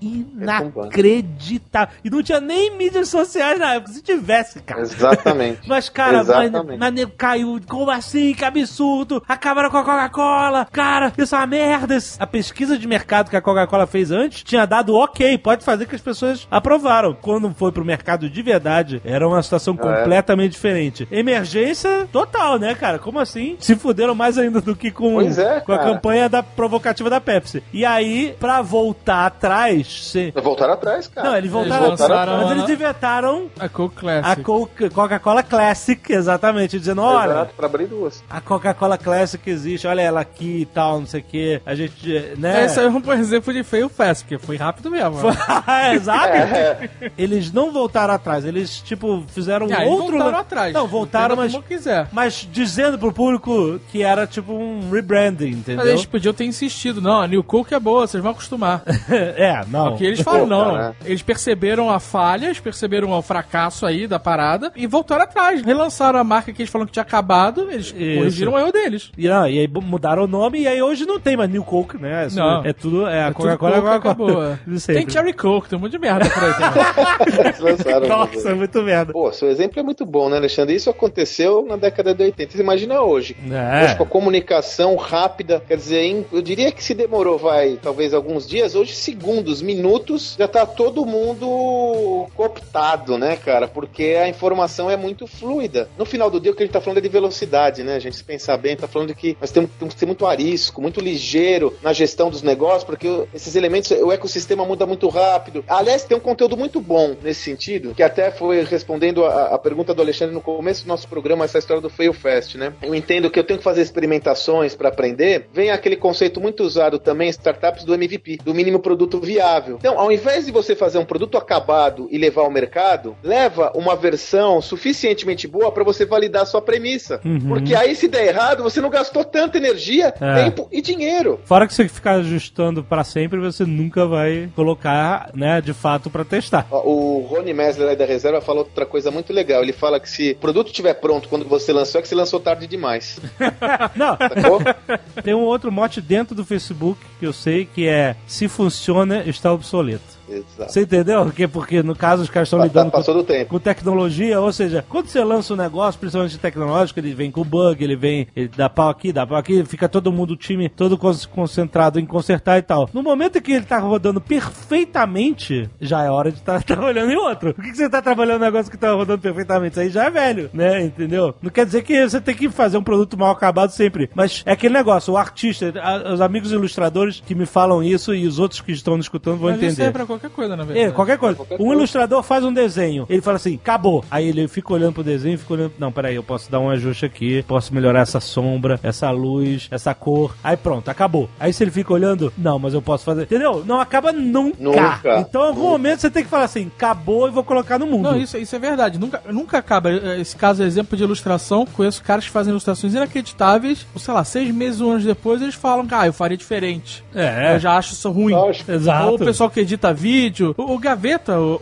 inacreditável. E não tinha nem mídias sociais na época, se tivesse, cara. Exatamente. Mas, cara, Exatamente. mas, mas caiu. Como assim? Que absurdo! Acabaram com a Coca-Cola! Cara, isso é uma merda! A pesquisa de mercado que a Coca-Cola fez antes tinha dado ok, pode fazer que as pessoas aprovaram. Quando foi pro mercado de verdade, era uma situação completamente diferente. Emergência total, né, cara? Como assim? Se fuderam mais ainda do que com, é, com a campanha da provocativa da Pepsi. E aí, pra voltar atrás, se... Voltaram atrás, cara. Não, eles voltaram, Eles lançaram mas a- eles inventaram A Coke a Classic. Coca- Coca-Cola Classic, exatamente, dizendo, olha, Exato, pra abrir duas. a Coca-Cola Classic existe, olha ela aqui e tal, não sei o que, a gente, né? É, isso aí é um exemplo de fail fast, porque foi rápido mesmo. Exato. É, Eles não voltaram atrás, eles, tipo, fizeram aí outro... voltaram atrás. Não, voltaram, mas... como quiser. Mas dizendo pro público que era tipo um rebranding, entendeu? Mas eles podiam ter insistido. Não, a New Coke é boa, vocês vão acostumar. é, não. Porque eles falam, Pô, não. cara. Eles perceberam a falha, eles perceberam o fracasso aí da parada e voltaram atrás. Relançaram a marca que eles falaram que tinha acabado, eles Isso. corrigiram o erro deles. E, não, e aí mudaram o nome e aí hoje não tem mais New Coke, né? Isso Não. É tudo, é a Coca-Cola Coke, é a acabou. É. Tem Cherry Coke, tem um monte de merda por aí. também. Eles lançaram. Nossa, é muito merda. Pô, seu exemplo é muito bom, né, Alexandre? Isso aconteceu na década de 80. Você imagina hoje. É. Hoje, com a comunicação rápida, quer dizer, eu diria que se demorou, vai, talvez alguns dias, hoje segundos, minutos, já tá todo mundo cooptado, né, cara? Porque a informação é muito fluida. No final do dia, o que a gente tá falando é de velocidade, né? A gente se pensar bem, tá falando que nós temos, temos que ser muito arisco, muito ligeiro na gestão dos negócios, porque esses elementos, o ecossistema muda muito rápido. Aliás, tem um conteúdo muito bom nesse sentido, que até foi respondendo a, a pergunta do Alexandre no começo do nosso programa, essa história do Fail Fast, né? Eu entendo que eu tenho que fazer experimentações para aprender. Vem aquele conceito muito usado também em startups do MVP, do mínimo produto viável. Então, ao invés de você fazer um produto acabado e levar ao mercado, leva uma versão suficientemente boa para você validar a sua premissa. Uhum. Porque aí, se der errado, você não gastou tanta energia, É. tempo e dinheiro. Fora que você ficar ajustando pra sempre, você nunca vai colocar, né, de fato pra testar. O Rony Messler da reserva falou outra coisa muito legal. Ele fala que se o produto estiver pronto quando você lançou, é que você lançou tarde demais. Não, Sacou? tem um outro mote dentro do Facebook que eu sei que é se funciona, está obsoleto. Exato. Você entendeu? Porque, porque no caso os caras estão lidando com, Passou do tempo. com tecnologia, ou seja, quando você lança um negócio, principalmente tecnológico, ele vem com bug, ele vem, ele dá pau aqui, dá pau aqui, fica todo mundo, o time todo con- concentrado em consertar e tal. No momento em que ele tá rodando perfeitamente, já é hora de estar trabalhando em outro. Por que, que você tá trabalhando um negócio que tá rodando perfeitamente? Isso aí já é velho, né? Entendeu? Não quer dizer que você tem que fazer um produto mal acabado sempre, mas é aquele negócio, o artista, a- os amigos ilustradores que me falam isso e os outros que estão nos escutando vão Mas entender. isso é pra qualquer coisa, na verdade. É, qualquer coisa. Qualquer um coisa. ilustrador faz um desenho, ele fala assim, acabou. Aí ele fica olhando pro desenho, fica olhando, não, peraí, eu posso dar um ajuste aqui, posso melhorar essa sombra, essa luz, essa cor. Aí pronto, acabou. Aí se ele fica olhando, não, mas eu posso fazer. Entendeu? Não acaba nunca. Nunca. Então, em algum momento você tem que falar assim, acabou e vou colocar no mundo. Não, isso, isso é verdade. Nunca, nunca acaba. Esse caso é exemplo de ilustração. Conheço caras que fazem ilustrações inacreditáveis. Sei lá, seis meses ou anos depois, eles falam ah, eu faria diferente. É. Eu já acho isso ruim. Lógico. Exato. Ou o pessoal que edita vídeo. O, o Gaveta, o,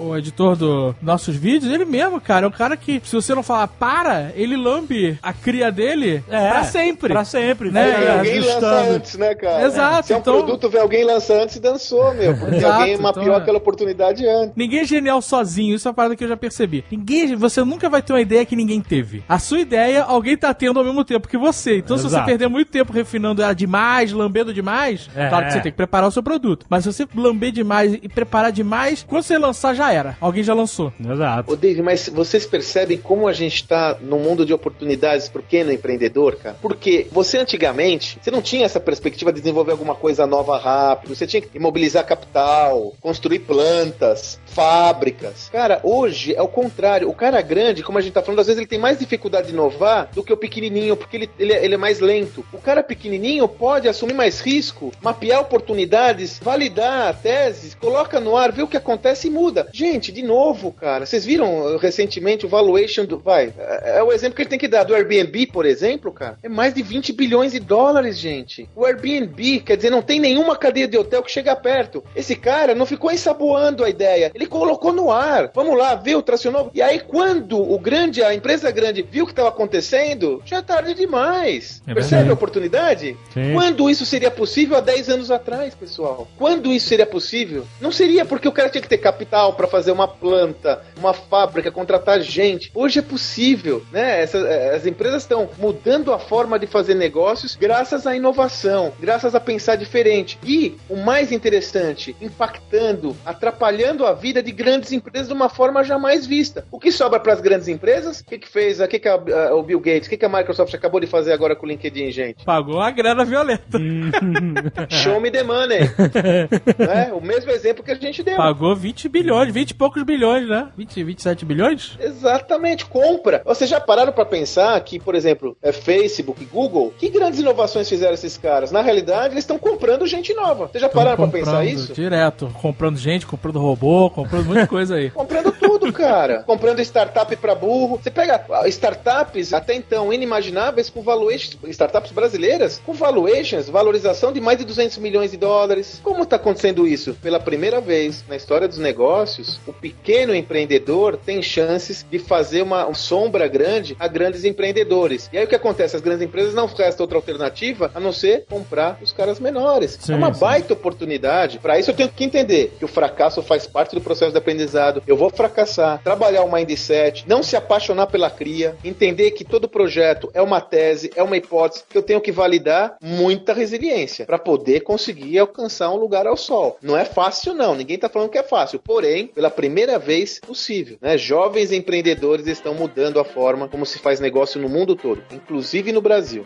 o- o editor dos nossos vídeos, ele mesmo, cara, é um cara que, se você não falar para, ele lambe a cria dele É, pra sempre. Pra sempre, Né? Vai alguém lança antes, né, cara? Exato, Se é um então- produto, vê alguém lança antes e dançou, meu. Porque Exato, alguém mapeou então é. aquela oportunidade antes. Ninguém é genial sozinho, isso é uma parada que eu já percebi. Ninguém, você nunca vai ter uma ideia que ninguém teve. A sua ideia, alguém tá tendo ao mesmo tempo que você. Então, se você Exato. perder muito tempo refinando ela demais, lambendo demais, É. claro que você tem que preparar o seu produto. Mas se você lamber demais e preparar demais, quando você lançar, já era. Alguém já lançou. Exato. Ô, Dave, mas vocês percebem como a gente tá num mundo de oportunidades pro pequeno empreendedor, cara? Porque você antigamente, você não tinha essa perspectiva de desenvolver alguma coisa nova rápido, você tinha que imobilizar capital, construir plantas, fábricas. Cara, hoje é o contrário. O cara grande, como a gente tá falando, às vezes ele tem mais dificuldade de inovar do que o pequenininho, porque ele, ele, é- ele é mais lento. O cara pequenininho pode assumir mais risco, mapear oportunidades, validar teses, coloca no ar, vê o que acontece e muda. Gente, de novo, cara, vocês viram uh, recentemente o valuation do. Vai, é, é o exemplo que ele tem que dar. Do Airbnb, por exemplo, cara, é mais de 20 bilhões de dólares, gente. O Airbnb, quer dizer, não tem nenhuma cadeia de hotel que chega perto. Esse cara não ficou ensaboando a ideia, ele colocou no ar. Vamos lá, viu, tracionou. E aí, quando o grande, a empresa grande, viu o que estava acontecendo, já é tarde demais. É Percebe a oportunidade? Sim. Quando isso seria possível há 10 anos atrás, pessoal? Quando isso seria possível? Não seria porque o cara tinha que ter capital para fazer uma planta, uma fábrica, contratar gente. Hoje é possível, né? Essa- eh, as empresas estão mudando a forma de fazer negócios graças à inovação, graças a pensar diferente. E o mais interessante, impactando, atrapalhando a vida de grandes empresas de uma forma jamais vista. O que sobra para as grandes empresas? O que, que fez? O que, que a- a- o Bill Gates? O que, que a Microsoft acabou de fazer agora com o LinkedIn, gente? Pagou uma grana violenta. Show me the money. né? O mesmo exemplo que a gente deu. Pagou 20 bilhões, 20 e poucos bilhões, né? 20, 27 bilhões? Exatamente, compra. Vocês já pararam pra pensar que, por exemplo, é Facebook, Google, que grandes inovações fizeram esses caras? Na realidade, eles estão comprando gente nova. Vocês já pararam pra pensar isso? Direto. Comprando gente, comprando robô, comprando muita coisa aí. Comprando tudo, cara. Comprando startup pra burro. Você pega ah, startups até então inimagináveis com valuations, startups brasileiras, com valuations, valorização de mais de 200 milhões de dólares. Como tá acontecendo isso? Pela primeira vez na história dos negócios, o pequeno empreendedor tem chances de fazer uma, uma sombra grande a grandes empreendedores. E aí o que acontece? As grandes empresas não resta outra alternativa a não ser comprar os caras menores. Sim, é uma sim. baita oportunidade. Para isso eu tenho que entender que o fracasso faz parte do processo de aprendizado. Eu vou fracassar trabalhar o mindset, não se apaixonar pela cria, entender que todo projeto é uma tese, é uma hipótese que eu tenho que validar, muita resiliência para poder conseguir alcançar um lugar ao sol. Não é fácil não, ninguém tá falando que é fácil, porém, pela primeira vez possível, né? Jovens empreendedores estão mudando a forma como se faz negócio no mundo todo, inclusive no Brasil.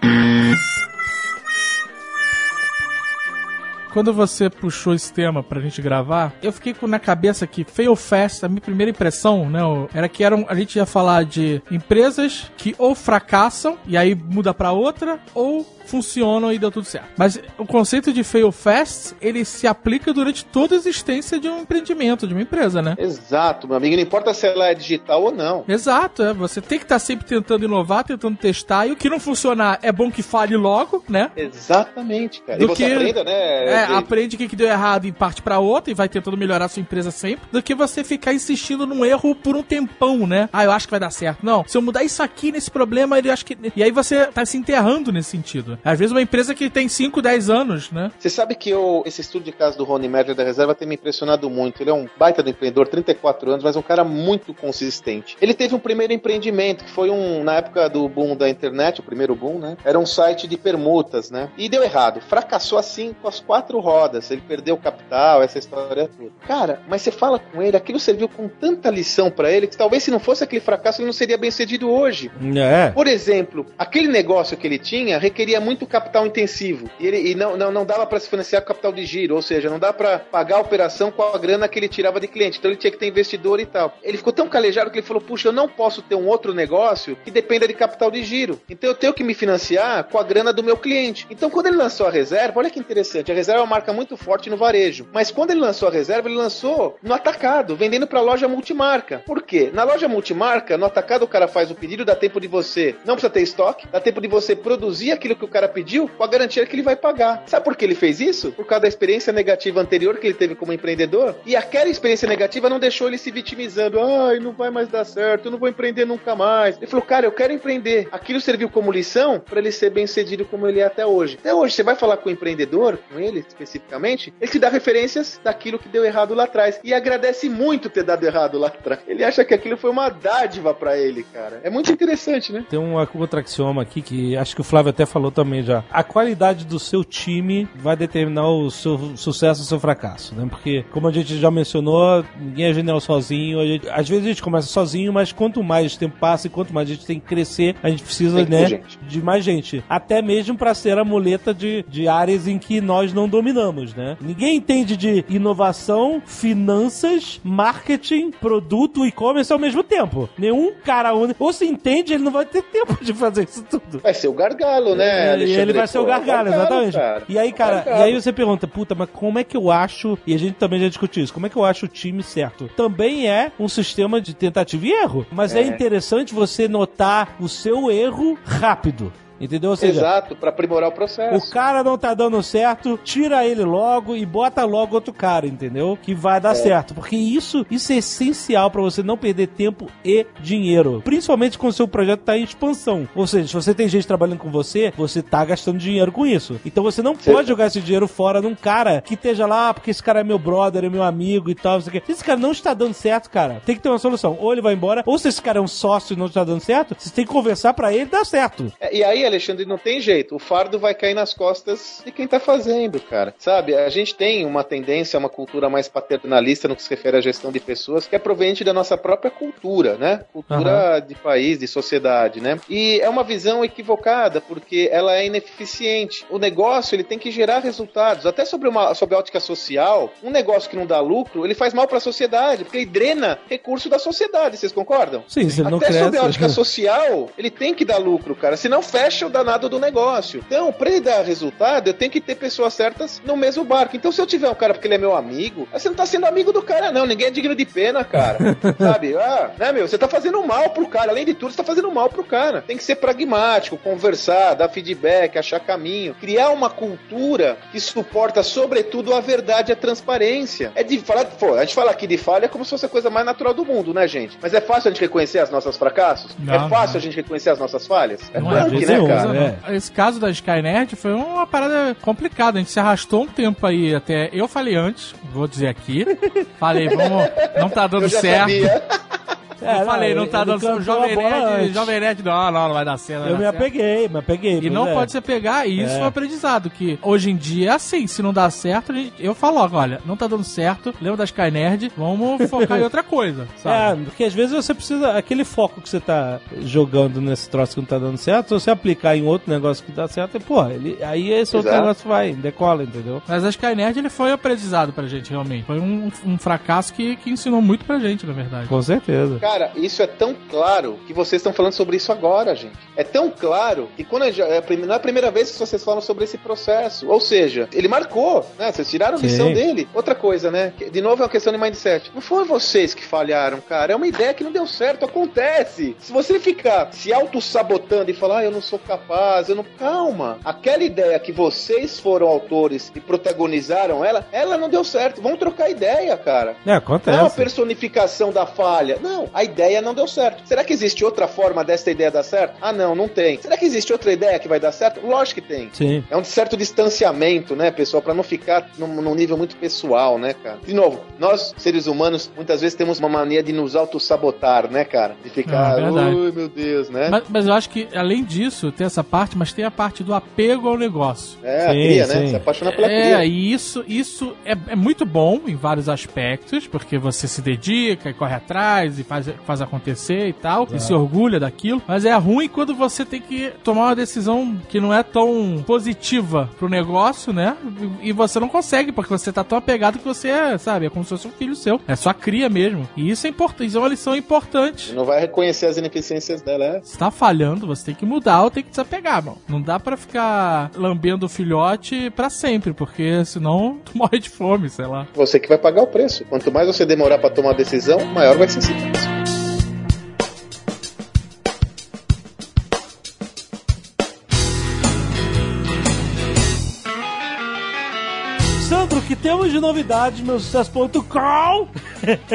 Quando você puxou esse tema pra gente gravar, eu fiquei com na cabeça que Fail Fast, a minha primeira impressão, né, era que eram, a gente ia falar de empresas que ou fracassam e aí muda pra outra, ou funcionam e deu tudo certo. Mas o conceito de fail fast, ele se aplica durante toda a existência de um empreendimento, de uma empresa, né? Exato, meu amigo, não importa se ela é digital ou não. Exato, é. Você tem que estar sempre tentando inovar, tentando testar, e o que não funcionar é bom que fale logo, né? Exatamente, cara. Do e você que- aprenda, né? É, Dave? aprende o que que deu errado e parte pra outra e vai tentando melhorar a sua empresa sempre, do que você ficar insistindo num erro por um tempão, né? Ah, eu acho que vai dar certo. Não, se eu mudar isso aqui nesse problema, ele acho que. E aí você tá se enterrando nesse sentido. Às vezes uma empresa que tem 5, 10 anos, né? Você sabe que eu, esse estudo de caso do Rony Merger da Reserva tem me impressionado muito. Ele é um baita do empreendedor, 34 anos, mas um cara muito consistente. Ele teve um primeiro empreendimento, que foi um, na época do boom da internet, o primeiro boom, né? Era um site de permutas, né? E deu errado. Fracassou assim com as quatro rodas. Ele perdeu capital, essa história toda. Cara, mas você fala com ele, aquilo serviu com tanta lição pra ele que talvez se não fosse aquele fracasso, ele não seria bem sucedido hoje. É. Por exemplo, aquele negócio que ele tinha requeria muito capital intensivo e, ele, e não, não, não dava para se financiar com capital de giro, ou seja, não dá para pagar a operação com a grana que ele tirava de cliente. Então ele tinha que ter investidor e tal. Ele ficou tão calejado que ele falou: Puxa, eu não posso ter um outro negócio que dependa de capital de giro. Então eu tenho que me financiar com a grana do meu cliente. Então quando ele lançou a reserva, olha que interessante, a reserva uma marca muito forte no varejo. Mas quando ele lançou a reserva, ele lançou no atacado, vendendo para loja multimarca. Por quê? Na loja multimarca, no atacado o cara faz o pedido, dá tempo de você, não precisa ter estoque, dá tempo de você produzir aquilo que o cara pediu com a garantia que ele vai pagar. Sabe por que ele fez isso? Por causa da experiência negativa anterior que ele teve como empreendedor. E aquela experiência negativa não deixou ele se vitimizando. Ai, não vai mais dar certo, eu não vou empreender nunca mais. Ele falou, cara, eu quero empreender. Aquilo serviu como lição para ele ser bem sucedido como ele é até hoje. Até hoje, você vai falar com o empreendedor, com ele especificamente, ele te dá referências daquilo que deu errado lá atrás. E agradece muito ter dado errado lá atrás. Ele acha que aquilo foi uma dádiva para ele, cara. É muito interessante, né? Tem um outro axioma aqui que acho que o Flávio até falou também já. A qualidade do seu time vai determinar o seu sucesso ou seu fracasso, né? Porque, como a gente já mencionou, ninguém é genial sozinho. A gente- às vezes a gente começa sozinho, mas quanto mais tempo passa e quanto mais a gente tem que crescer, a gente precisa, né, gente. de mais gente. Até mesmo para ser a muleta de, de áreas em que nós não dominamos, né? Ninguém entende de inovação, finanças, marketing, produto e e-commerce ao mesmo tempo. Nenhum cara único. Ou se entende, ele não vai ter tempo de fazer isso tudo. Vai ser o gargalo, né? É, Alexandre? ele vai ser o Pô, gargalo, exatamente. cara. E aí, cara, Gargalo. e aí você pergunta, puta, mas como é que eu acho, e a gente também já discutiu isso, como é que eu acho o time certo? Também é um sistema de tentativa e erro, mas é, É. interessante você notar o seu erro rápido. Entendeu? Ou seja, Exato, pra aprimorar o processo. o cara não tá dando certo, tira ele logo e bota logo outro cara, entendeu? Que vai dar certo. Porque isso, isso é essencial pra você não perder tempo e dinheiro. Principalmente quando o seu projeto tá em expansão. Ou seja, se você tem gente trabalhando com você, você tá gastando dinheiro com isso. Então você não Sim. pode jogar esse dinheiro fora num cara que esteja lá, "Ah, porque esse cara é meu brother, é meu amigo e tal. Se esse cara não está dando certo, cara, tem que ter uma solução. Ou ele vai embora, ou se esse cara é um sócio e não está dando certo, você tem que conversar pra ele dar certo. É, E aí, Alexandre, não tem jeito. O fardo vai cair nas costas de quem tá fazendo, cara. Sabe? A gente tem uma tendência, uma cultura mais paternalista no que se refere à gestão de pessoas, que é proveniente da nossa própria cultura, né? Cultura de país, de sociedade, né? E é uma visão equivocada, porque ela é ineficiente. O negócio, ele tem que gerar resultados. Até sobre uma sobre a ótica social, um negócio que não dá lucro, ele faz mal para a sociedade, porque ele drena recurso da sociedade. Vocês concordam? Sim, se ele não Até cresce. sob a ótica social, ele tem que dar lucro, cara. Senão fecha o danado do negócio. Então, pra ele dar resultado, eu tenho que ter pessoas certas no mesmo barco. Então, se eu tiver um cara porque ele é meu amigo, você não tá sendo amigo do cara, não. Ninguém é digno de pena, cara. Sabe? Ah, né, meu? Você tá fazendo mal pro cara. Além de tudo, você tá fazendo mal pro cara. Tem que ser pragmático, conversar, dar feedback, achar caminho. Criar uma cultura que suporta, sobretudo, a verdade e a transparência. É de falar. Pô, a gente fala aqui de falha como se fosse a coisa mais natural do mundo, né, gente? Mas é fácil a gente reconhecer as nossas fracassos? Não, é fácil não. a gente reconhecer as nossas falhas? É Não claro é, que, né, cara? não, Não, é. não. Esse caso da Skynet foi uma parada complicada. A gente se arrastou um tempo aí até. Eu falei antes, vou dizer aqui. Falei, vamos, não tá dando Eu já certo. sabia. É, eu falei, não, tá dando certo. Jovem Nerd. Jovem Nerd, não, não, não vai dar vai Eu me certo. apeguei, me apeguei. E não é. pode se pegar, e isso É. é um aprendizado, que hoje em dia é assim, se não dá certo, eu falo logo, olha, não tá dando certo, lembra da Sky Nerd, vamos focar em outra coisa, É, sabe? porque às vezes você precisa. Aquele foco que você tá jogando nesse troço que não tá dando certo, se você aplicar em outro negócio que dá certo, pô, ele, aí esse outro Exato. negócio vai, decola, entendeu? Mas a Sky Nerd, ele foi um aprendizado pra gente, realmente. Foi um, um fracasso que, que ensinou muito pra gente, na verdade. Com certeza. Cara, isso é tão claro que vocês estão falando sobre isso agora, gente. É tão claro que quando gente- é não é a primeira vez que vocês falam sobre esse processo. Ou seja, ele marcou, né? Vocês tiraram a lição dele. Outra coisa, né? De novo é uma questão de mindset. Não foram vocês que falharam, cara. É uma ideia que não deu certo. Acontece. Se você ficar se auto-sabotando e falar, ah, eu não sou capaz, eu não. Calma. Aquela ideia que vocês foram autores e protagonizaram ela, ela não deu certo. Vamos trocar ideia, cara. É, Não é uma acontece. personificação da falha. Não, a ideia não deu certo. Será que existe outra forma dessa ideia dar certo? Ah, não, não tem. Será que existe outra ideia que vai dar certo? Lógico que tem. Sim. É um certo distanciamento, né, pessoal, Pra não ficar num, num nível muito pessoal, né, cara? De novo, nós, seres humanos, muitas vezes temos uma mania de nos auto-sabotar, né, cara? De ficar, Ah, é ui, meu Deus, né? Mas, mas eu acho que, além disso, tem essa parte, mas tem a parte do apego ao negócio. É, a Sim, cria, né? sim. Se apaixonar pela É, cria. e isso, isso é, é muito bom em vários aspectos, porque você se dedica e corre atrás e faz, faz acontecer e tal, e se orgulha daquilo, mas é ruim quando você tem que tomar uma decisão que não é tão positiva pro negócio, né? E, e você não consegue, porque você tá tão apegado que você é, sabe, é como se fosse um filho seu. É sua cria mesmo. E isso é importante, isso é uma lição importante. Não vai reconhecer as ineficiências dela, é? Se tá falhando, você tem que mudar ou tem que desapegar, mano. Não dá pra ficar lambendo o filhote pra sempre, porque senão tu morre de fome, sei lá. Você que vai pagar o preço. Quanto mais você demorar pra tomar a decisão, maior vai ser esse preço. Que temos de novidades, meu sucesso.com?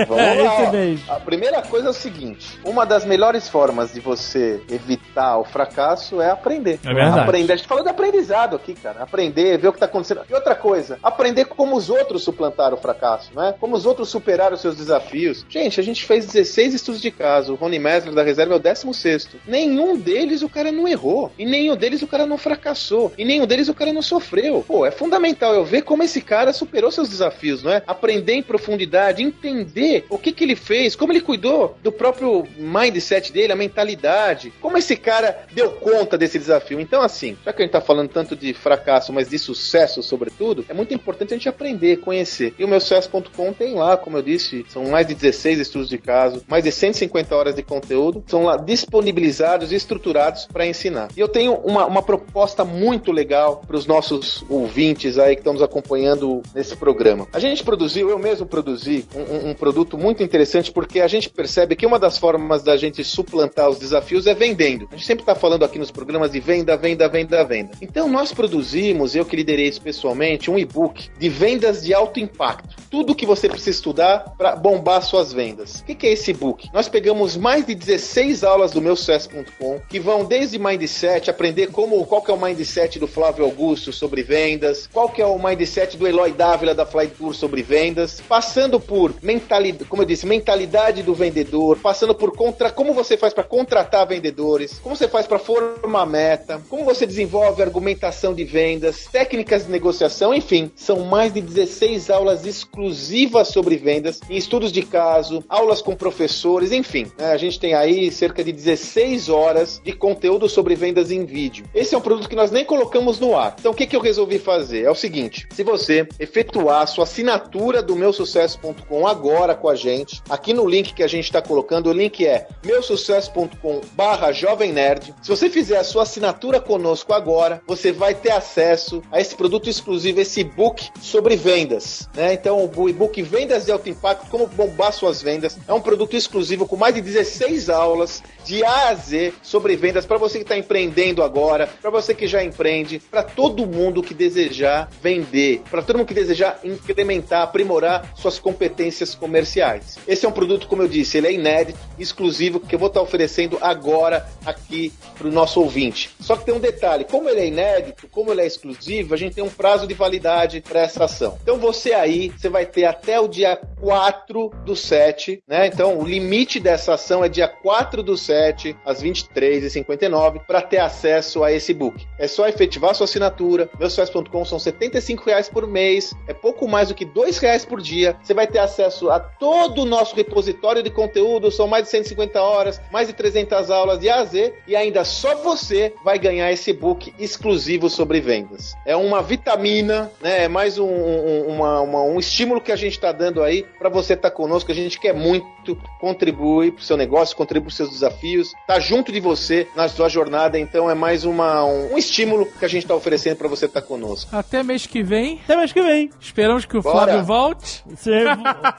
Vamos É, lá. esse mês. A primeira coisa é o seguinte: uma das melhores formas de você evitar o fracasso é aprender. É verdade. Aprender. A gente falou de aprendizado aqui, cara. Aprender, ver o que tá acontecendo. E outra coisa, aprender como os outros suplantaram o fracasso, né? Como os outros superaram os seus desafios. Gente, a gente fez 16 estudos de caso. O Rony Messler da reserva é o 16. Nenhum deles o cara não errou. E nenhum deles o cara não fracassou. E nenhum deles o cara não sofreu. Pô, é fundamental eu ver como esse cara superou seus desafios, não é? Aprender em profundidade, entender o que que ele fez, como ele cuidou do próprio mindset dele, a mentalidade, como esse cara deu conta desse desafio. Então, assim, já que a gente tá falando tanto de fracasso, mas de sucesso, sobretudo, é muito importante a gente aprender, conhecer. E o meu sucesso.com tem lá, como eu disse, são mais de 16 estudos de caso, mais de 150 horas de conteúdo, são lá disponibilizados e estruturados para ensinar. E eu tenho uma, uma proposta muito legal para os nossos ouvintes aí que estão nos acompanhando nesse programa. A gente produziu, eu mesmo produzi, um, um- produto muito interessante porque a gente percebe que uma das formas da gente suplantar os desafios é vendendo. A gente sempre está falando aqui nos programas de venda, venda, venda, venda. Então nós produzimos, eu que liderei isso pessoalmente, um e-book de vendas de alto impacto. Tudo que você precisa estudar para bombar suas vendas. O que, que é esse e-book? Nós pegamos mais de 16 aulas do meu sucesso.com que vão desde mindset, aprender como qual que é o mindset do Flávio Augusto sobre vendas, qual que é o mindset do Eloy Dávila da Fly Tour sobre vendas, passando por mentalidade, como eu disse, mentalidade do vendedor, passando por contra, como você faz para contratar vendedores, como você faz para formar meta, como você desenvolve argumentação de vendas, técnicas de negociação, enfim, são mais de 16 aulas exclusivas sobre vendas, em estudos de caso, aulas com professores, enfim, né, a gente tem aí cerca de 16 horas de conteúdo sobre vendas em vídeo. Esse é um produto que nós nem colocamos no ar. Então o que, que eu resolvi fazer? É o seguinte: se você efetuar a sua assinatura do meu sucesso.com agora com a gente, aqui no link que a gente está colocando, o link é meusucesso.com barra Jovem Nerd. Se você fizer a sua assinatura conosco agora, você vai ter acesso a esse produto exclusivo, esse e-book sobre vendas. Né? Então, o e-book Vendas de Alto Impacto, como bombar suas vendas, é um produto exclusivo com mais de 16 aulas de A a Z sobre vendas para você que está empreendendo agora, para você que já empreende, para todo mundo que desejar vender, para todo mundo que desejar incrementar, aprimorar suas competências comerciais. Esse é um produto, como eu disse, ele é inédito, exclusivo que eu vou estar oferecendo agora aqui para o nosso ouvinte. Só que tem um detalhe: como ele é inédito, como ele é exclusivo, a gente tem um prazo de validade para essa ação. Então você aí, você vai ter até o dia 4 do 7, né? Então o limite dessa ação é dia 4 do 7, às 23h59, para ter acesso a esse book. É só efetivar sua assinatura, meusucesso.com são 75 reais por mês, é pouco mais do que 2 reais por dia. Você vai ter acesso a todo o nosso repositório de conteúdo, são mais de 150 horas, mais de 300 aulas de A a Z, e ainda só você vai ganhar esse book exclusivo sobre vendas. É uma vitamina, né? É mais um, um, uma, uma, um estímulo que a gente está dando aí para você estar tá conosco. A gente quer muito contribuir para o seu negócio, contribuir para os seus desafios, tá junto de você na sua jornada. Então é mais uma, um, um estímulo que a gente está oferecendo para você estar tá conosco. Até mês que vem. Até mês que vem. Esperamos que o Bora. Flávio volte. Você...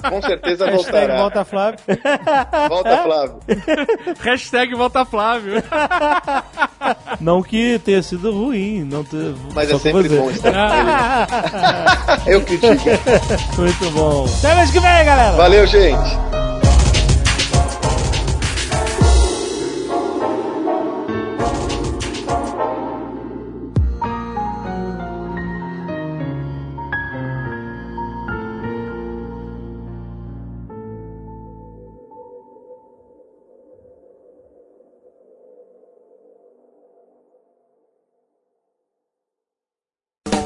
Com certeza voltará. Volta Flávio. Volta Flávio. Hashtag volta Flávio. Não que tenha sido ruim, não ter... Mas é sempre bom estar com ele. Eu critico. Muito bom. Até mês que vem, galera. Valeu, gente.